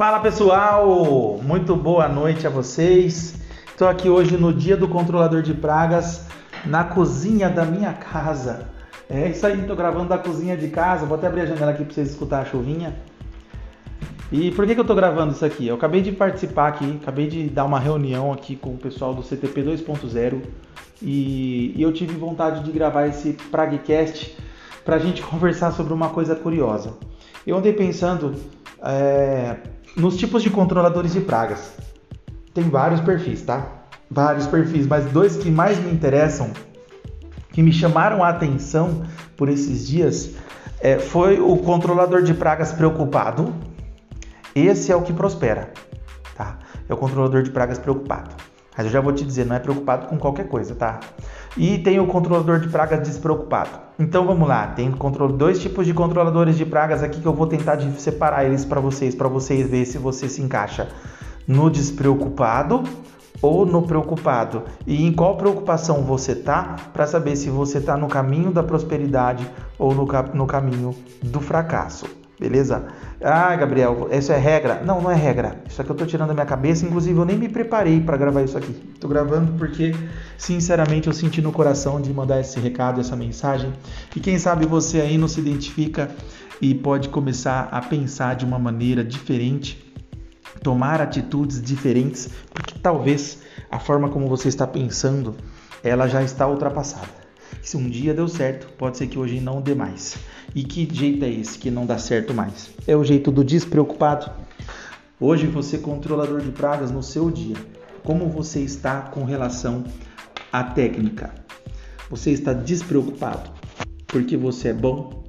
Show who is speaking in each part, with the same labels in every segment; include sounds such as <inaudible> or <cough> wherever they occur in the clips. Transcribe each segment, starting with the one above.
Speaker 1: Fala pessoal, muito boa noite a vocês. Estou aqui hoje no dia do controlador de pragas na cozinha da minha casa. É isso aí, estou gravando da cozinha de casa. Vou até abrir a janela aqui para vocês escutar a chuvinha. E por que, que eu estou gravando isso aqui? Eu acabei de participar aqui, acabei de dar uma reunião aqui com o pessoal do CTP 2.0 e, e eu tive vontade de gravar esse Pragcast para a gente <laughs> conversar sobre uma coisa curiosa. Eu andei pensando é, nos tipos de controladores de pragas. Tem vários perfis, tá? Vários perfis, mas dois que mais me interessam, que me chamaram a atenção por esses dias, é, foi o controlador de pragas preocupado. Esse é o que prospera, tá? É o controlador de pragas preocupado. Mas eu já vou te dizer, não é preocupado com qualquer coisa, tá? E tem o controlador de pragas despreocupado. Então vamos lá, tem dois tipos de controladores de pragas aqui que eu vou tentar separar eles para vocês, para vocês ver se você se encaixa no despreocupado ou no preocupado e em qual preocupação você tá para saber se você tá no caminho da prosperidade ou no, no caminho do fracasso. Beleza? Ah, Gabriel, isso é regra? Não, não é regra. Isso aqui eu tô tirando da minha cabeça. Inclusive, eu nem me preparei para gravar isso aqui. Tô gravando porque, sinceramente, eu senti no coração de mandar esse recado, essa mensagem. E quem sabe você aí não se identifica e pode começar a pensar de uma maneira diferente, tomar atitudes diferentes, porque talvez a forma como você está pensando, ela já está ultrapassada. Se um dia deu certo, pode ser que hoje não dê mais. E que jeito é esse que não dá certo mais? É o jeito do despreocupado. Hoje você controlador de pragas no seu dia. Como você está com relação à técnica? Você está despreocupado porque você é bom,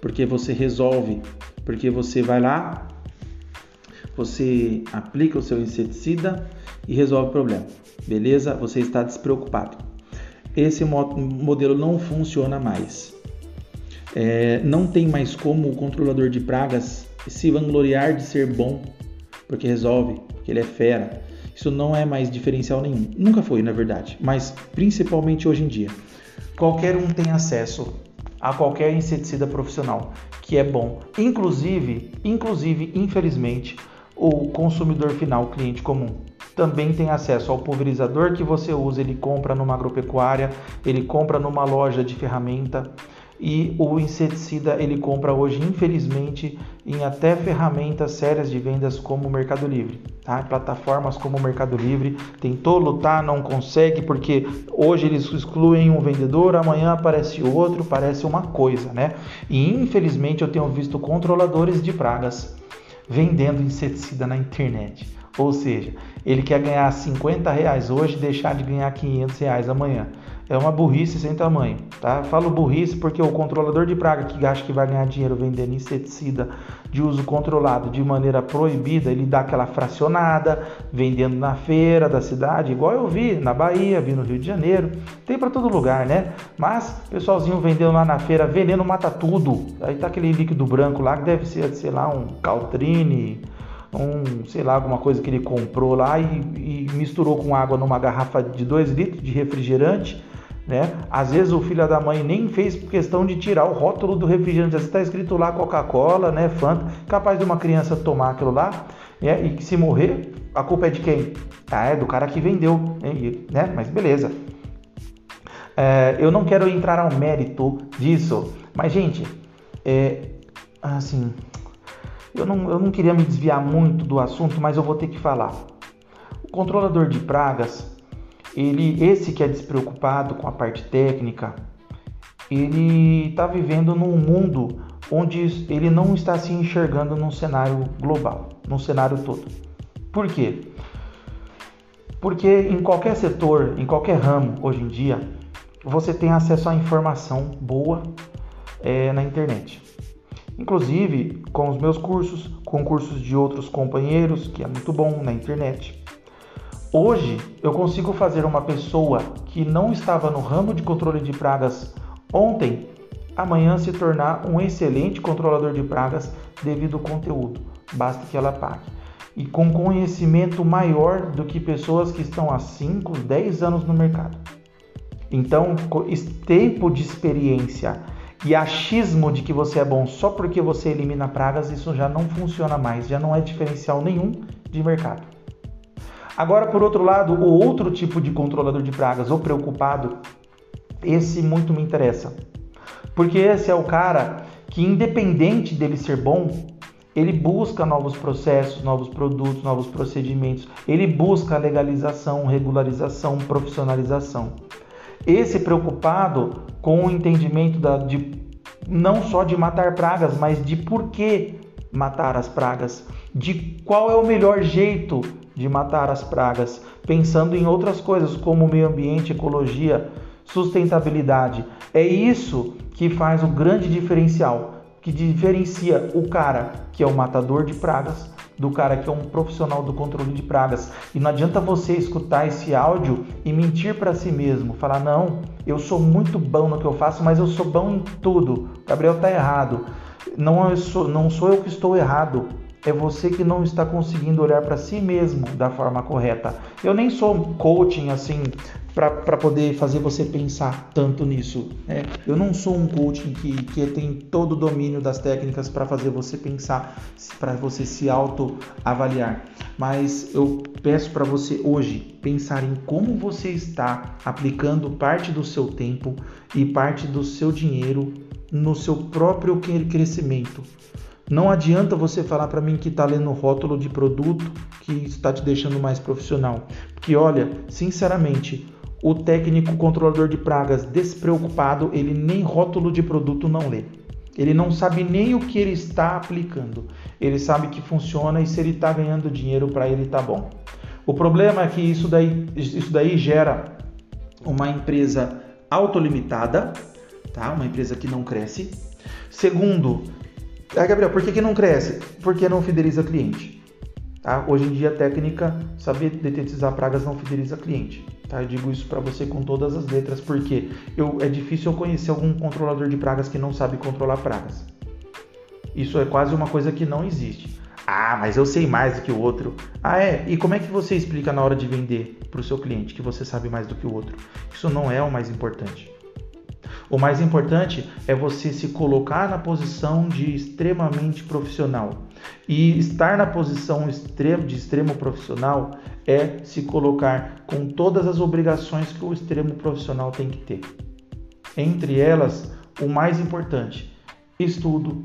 Speaker 1: porque você resolve, porque você vai lá, você aplica o seu inseticida e resolve o problema. Beleza? Você está despreocupado. Esse modelo não funciona mais. É, não tem mais como o controlador de pragas se vangloriar de ser bom, porque resolve, porque ele é fera. Isso não é mais diferencial nenhum. Nunca foi, na verdade, mas principalmente hoje em dia. Qualquer um tem acesso a qualquer inseticida profissional que é bom. Inclusive, inclusive, infelizmente, o consumidor final, cliente comum, também tem acesso ao pulverizador que você usa, ele compra numa agropecuária, ele compra numa loja de ferramenta e o inseticida ele compra hoje, infelizmente, em até ferramentas sérias de vendas como o Mercado Livre, tá? Plataformas como o Mercado Livre tentou lutar, não consegue porque hoje eles excluem um vendedor, amanhã aparece outro, parece uma coisa, né? E infelizmente eu tenho visto controladores de pragas vendendo inseticida na internet. Ou seja, ele quer ganhar 50 reais hoje e deixar de ganhar 500 reais amanhã. É uma burrice sem tamanho, tá? Falo burrice porque o controlador de praga que acha que vai ganhar dinheiro vendendo inseticida de uso controlado de maneira proibida, ele dá aquela fracionada, vendendo na feira da cidade, igual eu vi na Bahia, vi no Rio de Janeiro, tem para todo lugar, né? Mas pessoalzinho vendendo lá na feira, veneno mata tudo. Aí tá aquele líquido branco lá que deve ser, sei lá, um Caltrine, um, sei lá, alguma coisa que ele comprou lá e, e misturou com água numa garrafa de 2 litros de refrigerante, né? Às vezes o filho da mãe nem fez questão de tirar o rótulo do refrigerante, está escrito lá Coca-Cola, né, Fanta, capaz de uma criança tomar aquilo lá, né? E se morrer, a culpa é de quem? Ah, é do cara que vendeu, né? Mas beleza. É, eu não quero entrar ao mérito disso, mas gente, é, assim, eu não, eu não queria me desviar muito do assunto, mas eu vou ter que falar. O controlador de pragas, ele, esse que é despreocupado com a parte técnica, ele está vivendo num mundo onde ele não está se enxergando num cenário global, num cenário todo. Por quê? Porque em qualquer setor, em qualquer ramo hoje em dia, você tem acesso à informação boa é, na internet inclusive com os meus cursos, com cursos de outros companheiros, que é muito bom na internet. Hoje eu consigo fazer uma pessoa que não estava no ramo de controle de pragas ontem, amanhã se tornar um excelente controlador de pragas devido ao conteúdo. Basta que ela pague. E com conhecimento maior do que pessoas que estão há 5, 10 anos no mercado. Então, tempo de experiência e achismo de que você é bom só porque você elimina pragas, isso já não funciona mais, já não é diferencial nenhum de mercado. Agora, por outro lado, o outro tipo de controlador de pragas, o preocupado, esse muito me interessa. Porque esse é o cara que, independente dele ser bom, ele busca novos processos, novos produtos, novos procedimentos, ele busca legalização, regularização, profissionalização. Esse preocupado com o entendimento da, de não só de matar pragas, mas de por que matar as pragas, de qual é o melhor jeito de matar as pragas, pensando em outras coisas como meio ambiente, ecologia, sustentabilidade. É isso que faz o grande diferencial, que diferencia o cara que é o matador de pragas do cara que é um profissional do controle de pragas. E não adianta você escutar esse áudio e mentir para si mesmo, falar não, eu sou muito bom no que eu faço, mas eu sou bom em tudo. Gabriel tá errado. Não sou, não sou eu que estou errado. É você que não está conseguindo olhar para si mesmo da forma correta. Eu nem sou coaching assim para poder fazer você pensar tanto nisso. Né? Eu não sou um coaching que, que tem todo o domínio das técnicas para fazer você pensar, para você se autoavaliar. Mas eu peço para você hoje pensar em como você está aplicando parte do seu tempo e parte do seu dinheiro no seu próprio crescimento. Não adianta você falar para mim que está lendo rótulo de produto que está te deixando mais profissional. Porque olha, sinceramente, o técnico controlador de pragas despreocupado, ele nem rótulo de produto não lê. Ele não sabe nem o que ele está aplicando. Ele sabe que funciona e se ele está ganhando dinheiro para ele está bom. O problema é que isso daí, isso daí gera uma empresa autolimitada, tá? Uma empresa que não cresce. Segundo, ah, Gabriel, por que, que não cresce? Porque não fideliza cliente. Tá? Hoje em dia a técnica saber detetizar pragas não fideliza cliente. Tá? Eu digo isso para você com todas as letras, porque eu, é difícil eu conhecer algum controlador de pragas que não sabe controlar pragas. Isso é quase uma coisa que não existe. Ah, mas eu sei mais do que o outro. Ah, é? E como é que você explica na hora de vender para o seu cliente que você sabe mais do que o outro? Isso não é o mais importante. O mais importante é você se colocar na posição de extremamente profissional. E estar na posição de extremo profissional é se colocar com todas as obrigações que o extremo profissional tem que ter. Entre elas, o mais importante, estudo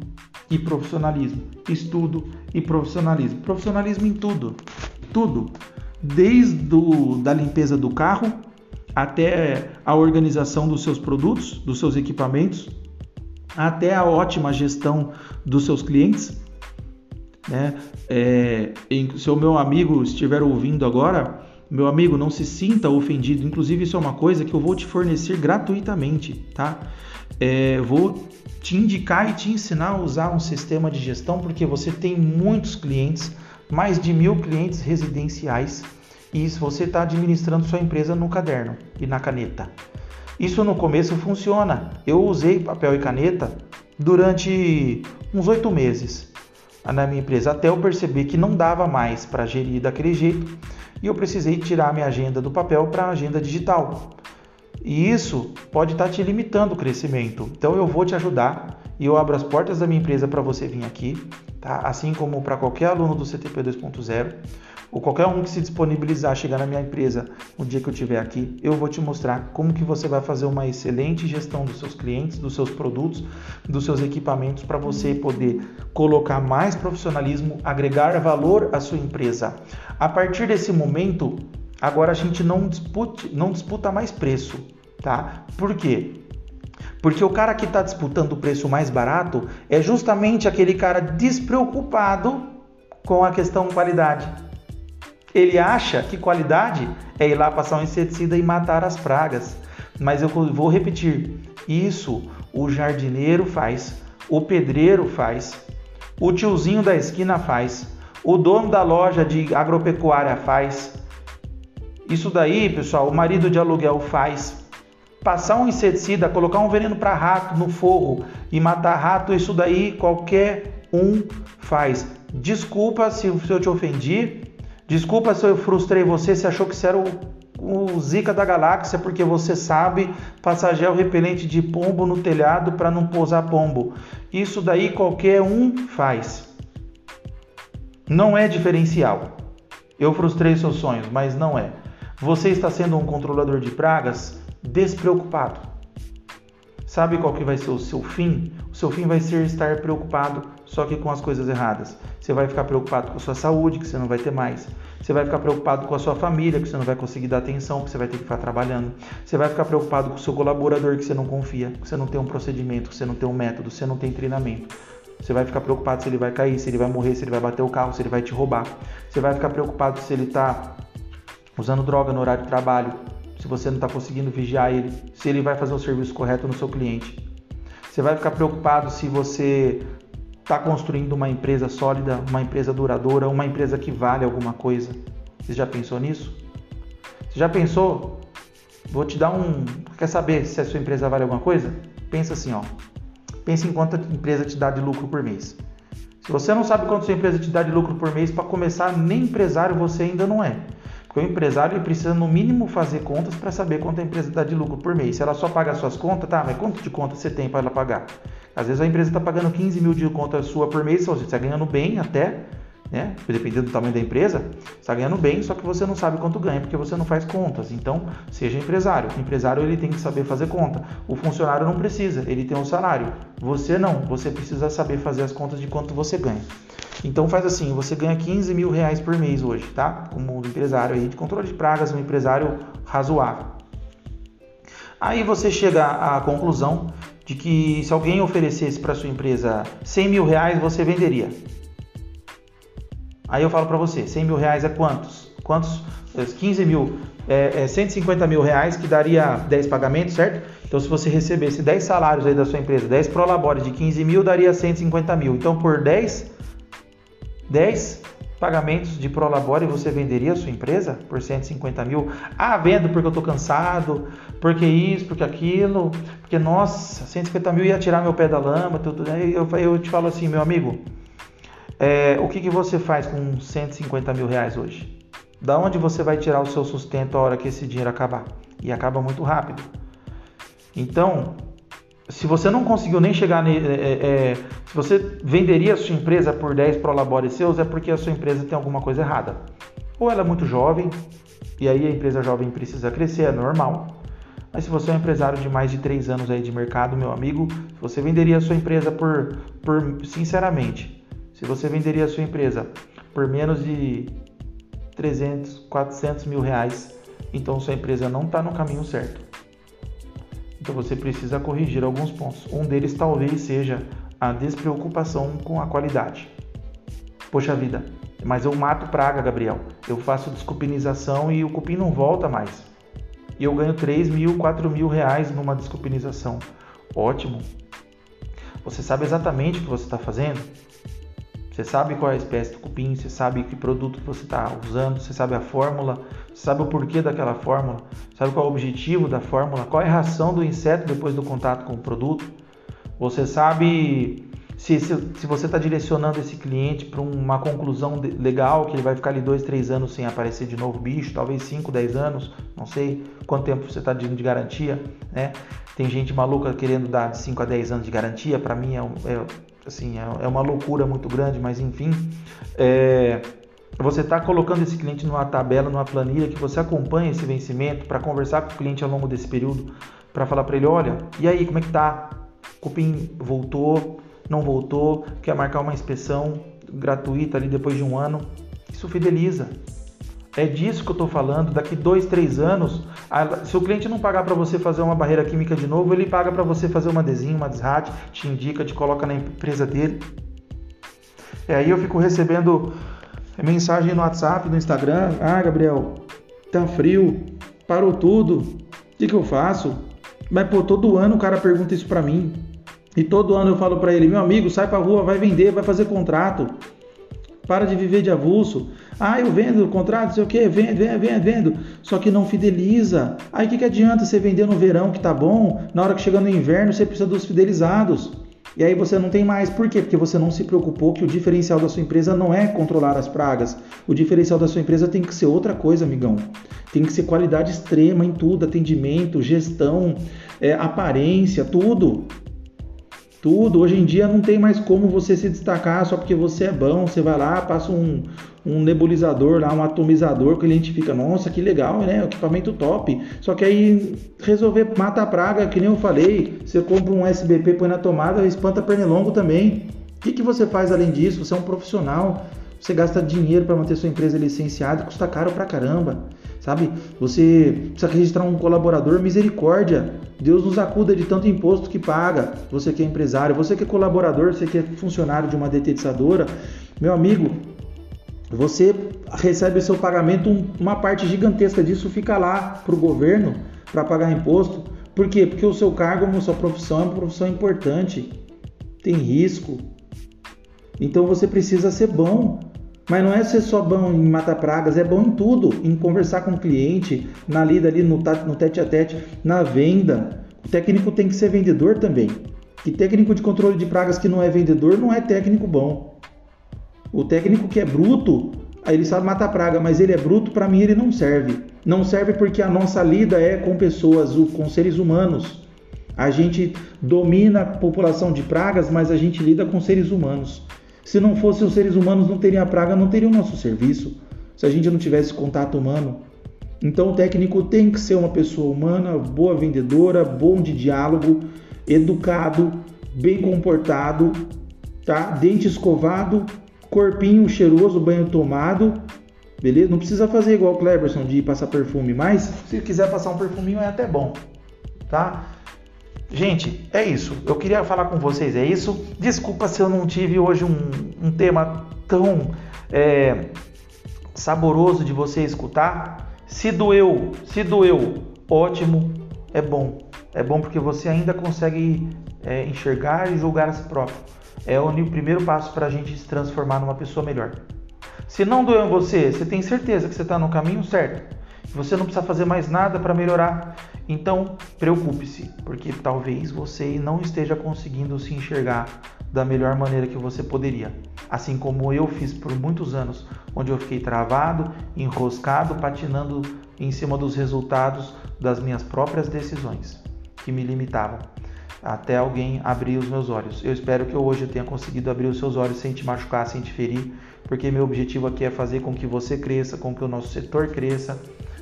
Speaker 1: e profissionalismo. Estudo e profissionalismo. Profissionalismo em tudo. Tudo. Desde o, da limpeza do carro até a organização dos seus produtos, dos seus equipamentos, até a ótima gestão dos seus clientes. Né? É, se o meu amigo estiver ouvindo agora, meu amigo, não se sinta ofendido. Inclusive, isso é uma coisa que eu vou te fornecer gratuitamente, tá? É, vou te indicar e te ensinar a usar um sistema de gestão, porque você tem muitos clientes, mais de mil clientes residenciais e você está administrando sua empresa no caderno e na caneta. Isso no começo funciona. Eu usei papel e caneta durante uns oito meses na minha empresa, até eu perceber que não dava mais para gerir daquele jeito e eu precisei tirar minha agenda do papel para a agenda digital. E isso pode estar tá te limitando o crescimento. Então eu vou te ajudar e eu abro as portas da minha empresa para você vir aqui, tá? Assim como para qualquer aluno do CTP 2.0 ou qualquer um que se disponibilizar a chegar na minha empresa no dia que eu estiver aqui, eu vou te mostrar como que você vai fazer uma excelente gestão dos seus clientes, dos seus produtos, dos seus equipamentos para você poder colocar mais profissionalismo, agregar valor à sua empresa. A partir desse momento, agora a gente não disputa, não disputa mais preço, tá? Por quê? Porque o cara que está disputando o preço mais barato é justamente aquele cara despreocupado com a questão qualidade. Ele acha que qualidade é ir lá passar um inseticida e matar as pragas. Mas eu vou repetir: isso o jardineiro faz, o pedreiro faz, o tiozinho da esquina faz, o dono da loja de agropecuária faz. Isso daí, pessoal, o marido de aluguel faz. Passar um inseticida, colocar um veneno para rato no forro e matar rato, isso daí qualquer um faz. Desculpa se eu te ofendi, Desculpa se eu frustrei você, se achou que isso era o, o Zika da galáxia porque você sabe passar gel repelente de pombo no telhado para não pousar pombo. Isso daí qualquer um faz. Não é diferencial. Eu frustrei seus sonhos, mas não é. Você está sendo um controlador de pragas despreocupado. Sabe qual que vai ser o seu fim? O seu fim vai ser estar preocupado só que com as coisas erradas. Você vai ficar preocupado com a sua saúde, que você não vai ter mais. Você vai ficar preocupado com a sua família, que você não vai conseguir dar atenção, que você vai ter que ficar trabalhando. Você vai ficar preocupado com o seu colaborador, que você não confia, que você não tem um procedimento, que você não tem um método, que você não tem treinamento. Você vai ficar preocupado se ele vai cair, se ele vai morrer, se ele vai bater o carro, se ele vai te roubar. Você vai ficar preocupado se ele está usando droga no horário de trabalho, se você não está conseguindo vigiar ele, se ele vai fazer o serviço correto no seu cliente. Você vai ficar preocupado se você está construindo uma empresa sólida, uma empresa duradoura, uma empresa que vale alguma coisa. Você já pensou nisso? Você já pensou? Vou te dar um. Quer saber se a sua empresa vale alguma coisa? Pensa assim, ó. Pense em quanto a empresa te dá de lucro por mês. Se você não sabe quanto sua empresa te dá de lucro por mês, para começar, nem empresário você ainda não é. Porque o empresário ele precisa, no mínimo, fazer contas para saber quanto a empresa dá de lucro por mês. Se ela só paga as suas contas, tá, mas quanto de conta você tem para ela pagar? Às vezes a empresa está pagando 15 mil de conta sua por mês, ou seja, você está ganhando bem até, né? Dependendo do tamanho da empresa, está ganhando bem, só que você não sabe quanto ganha, porque você não faz contas. Então, seja empresário. O empresário ele tem que saber fazer conta. O funcionário não precisa, ele tem um salário. Você não, você precisa saber fazer as contas de quanto você ganha. Então faz assim, você ganha 15 mil reais por mês hoje, tá? Como um empresário aí de controle de pragas, um empresário razoável. Aí você chega à conclusão de que se alguém oferecesse para sua empresa 100 mil reais, você venderia. Aí eu falo para você, 100 mil reais é quantos? Quantos? 15 mil é, é 150 mil reais, que daria 10 pagamentos, certo? Então, se você recebesse 10 salários aí da sua empresa, 10 prolabores de 15 mil, daria 150 mil. Então, por 10, 10 pagamentos de Prolabore você venderia a sua empresa por 150 mil? Ah, vendo porque eu estou cansado, porque isso, porque aquilo, porque nossa, 150 mil ia tirar meu pé da lama, tudo. Eu, eu te falo assim, meu amigo, é, o que, que você faz com 150 mil reais hoje? Da onde você vai tirar o seu sustento a hora que esse dinheiro acabar? E acaba muito rápido. Então, se você não conseguiu nem chegar. Ne, é, é, se você venderia a sua empresa por 10 prolabores seus, é porque a sua empresa tem alguma coisa errada. Ou ela é muito jovem, e aí a empresa jovem precisa crescer, é normal. Mas se você é um empresário de mais de 3 anos aí de mercado, meu amigo, você venderia a sua empresa por, por sinceramente, se você venderia a sua empresa por menos de 300, 400 mil reais, então sua empresa não está no caminho certo. Então você precisa corrigir alguns pontos. Um deles talvez seja a despreocupação com a qualidade. Poxa vida, mas eu mato praga, Gabriel. Eu faço descupinização e o cupim não volta mais. E eu ganho 3 mil, 4 mil reais numa descupinização. Ótimo. Você sabe exatamente o que você está fazendo? Você sabe qual é a espécie do cupim, você sabe que produto você está usando, você sabe a fórmula, você sabe o porquê daquela fórmula, sabe qual é o objetivo da fórmula, qual é a reação do inseto depois do contato com o produto. Você sabe se, se, se você está direcionando esse cliente para uma conclusão de, legal, que ele vai ficar ali dois, três anos sem aparecer de novo bicho, talvez 5, 10 anos, não sei quanto tempo você está dando de garantia, né? Tem gente maluca querendo dar de 5 a 10 anos de garantia, para mim é, é, assim, é, é, uma loucura muito grande, mas enfim, é, você está colocando esse cliente numa tabela, numa planilha que você acompanha esse vencimento para conversar com o cliente ao longo desse período, para falar para ele, olha, e aí, como é que tá? Cupim voltou, não voltou, quer marcar uma inspeção gratuita ali depois de um ano. Isso fideliza. É disso que eu estou falando. Daqui dois, três anos, se o cliente não pagar para você fazer uma barreira química de novo, ele paga para você fazer uma desenho, uma desrate, te indica, te coloca na empresa dele. E aí eu fico recebendo mensagem no WhatsApp, no Instagram. Ah, Gabriel, tá frio, parou tudo. O que, que eu faço? Mas pô, todo ano o cara pergunta isso para mim. E todo ano eu falo para ele, meu amigo, sai para rua, vai vender, vai fazer contrato. Para de viver de avulso. Ah, eu vendo contrato, sei o que, vendo, vendo, vendo, vendo. Só que não fideliza. Aí o que, que adianta você vender no verão que tá bom, na hora que chega no inverno você precisa dos fidelizados. E aí você não tem mais. Por quê? Porque você não se preocupou que o diferencial da sua empresa não é controlar as pragas. O diferencial da sua empresa tem que ser outra coisa, amigão. Tem que ser qualidade extrema em tudo, atendimento, gestão, é, aparência, tudo. Tudo. Hoje em dia não tem mais como você se destacar só porque você é bom. Você vai lá, passa um, um nebulizador lá, um atomizador, que o cliente fica, nossa, que legal, né? Equipamento top. Só que aí resolver mata a praga, que nem eu falei, você compra um SBP, põe na tomada, espanta pernilongo também. O que, que você faz além disso? Você é um profissional, você gasta dinheiro para manter sua empresa licenciada, custa caro pra caramba, sabe? Você precisa registrar um colaborador, misericórdia. Deus nos acuda de tanto imposto que paga. Você que é empresário, você que é colaborador, você que é funcionário de uma detetizadora, meu amigo, você recebe seu pagamento, uma parte gigantesca disso fica lá para o governo para pagar imposto. Por quê? Porque o seu cargo, a sua profissão é uma profissão importante, tem risco. Então você precisa ser bom. Mas não é ser só bom em matar pragas, é bom em tudo, em conversar com o cliente, na lida ali no, no tete a tete, na venda. O técnico tem que ser vendedor também. E técnico de controle de pragas que não é vendedor não é técnico bom. O técnico que é bruto, ele sabe matar praga, mas ele é bruto, para mim ele não serve. Não serve porque a nossa lida é com pessoas, com seres humanos. A gente domina a população de pragas, mas a gente lida com seres humanos. Se não fossem os seres humanos, não teria praga, não teria o nosso serviço. Se a gente não tivesse contato humano. Então o técnico tem que ser uma pessoa humana, boa vendedora, bom de diálogo, educado, bem comportado, tá? Dente escovado corpinho cheiroso, banho tomado, beleza? Não precisa fazer igual o Cleberson de passar perfume, mas se quiser passar um perfuminho é até bom, tá? Gente, é isso. Eu queria falar com vocês, é isso. Desculpa se eu não tive hoje um, um tema tão é, saboroso de você escutar. Se doeu, se doeu, ótimo, é bom. É bom porque você ainda consegue é, enxergar e julgar a si próprio é o primeiro passo para a gente se transformar numa pessoa melhor. Se não doeu em você, você tem certeza que você está no caminho certo. Você não precisa fazer mais nada para melhorar. Então, preocupe-se, porque talvez você não esteja conseguindo se enxergar da melhor maneira que você poderia. Assim como eu fiz por muitos anos, onde eu fiquei travado, enroscado, patinando em cima dos resultados das minhas próprias decisões que me limitavam até alguém abrir os meus olhos. Eu espero que hoje eu tenha conseguido abrir os seus olhos sem te machucar, sem te ferir, porque meu objetivo aqui é fazer com que você cresça, com que o nosso setor cresça,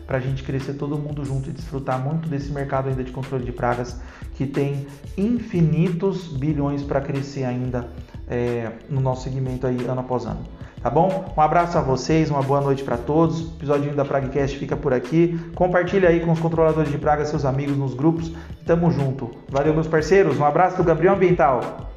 Speaker 1: para a gente crescer todo mundo junto e desfrutar muito desse mercado ainda de controle de pragas que tem infinitos bilhões para crescer ainda é, no nosso segmento aí ano após ano. Tá bom? Um abraço a vocês, uma boa noite para todos. O episódio da Pragcast fica por aqui. Compartilhe aí com os controladores de praga, seus amigos nos grupos. Tamo junto. Valeu, meus parceiros. Um abraço do Gabriel Ambiental.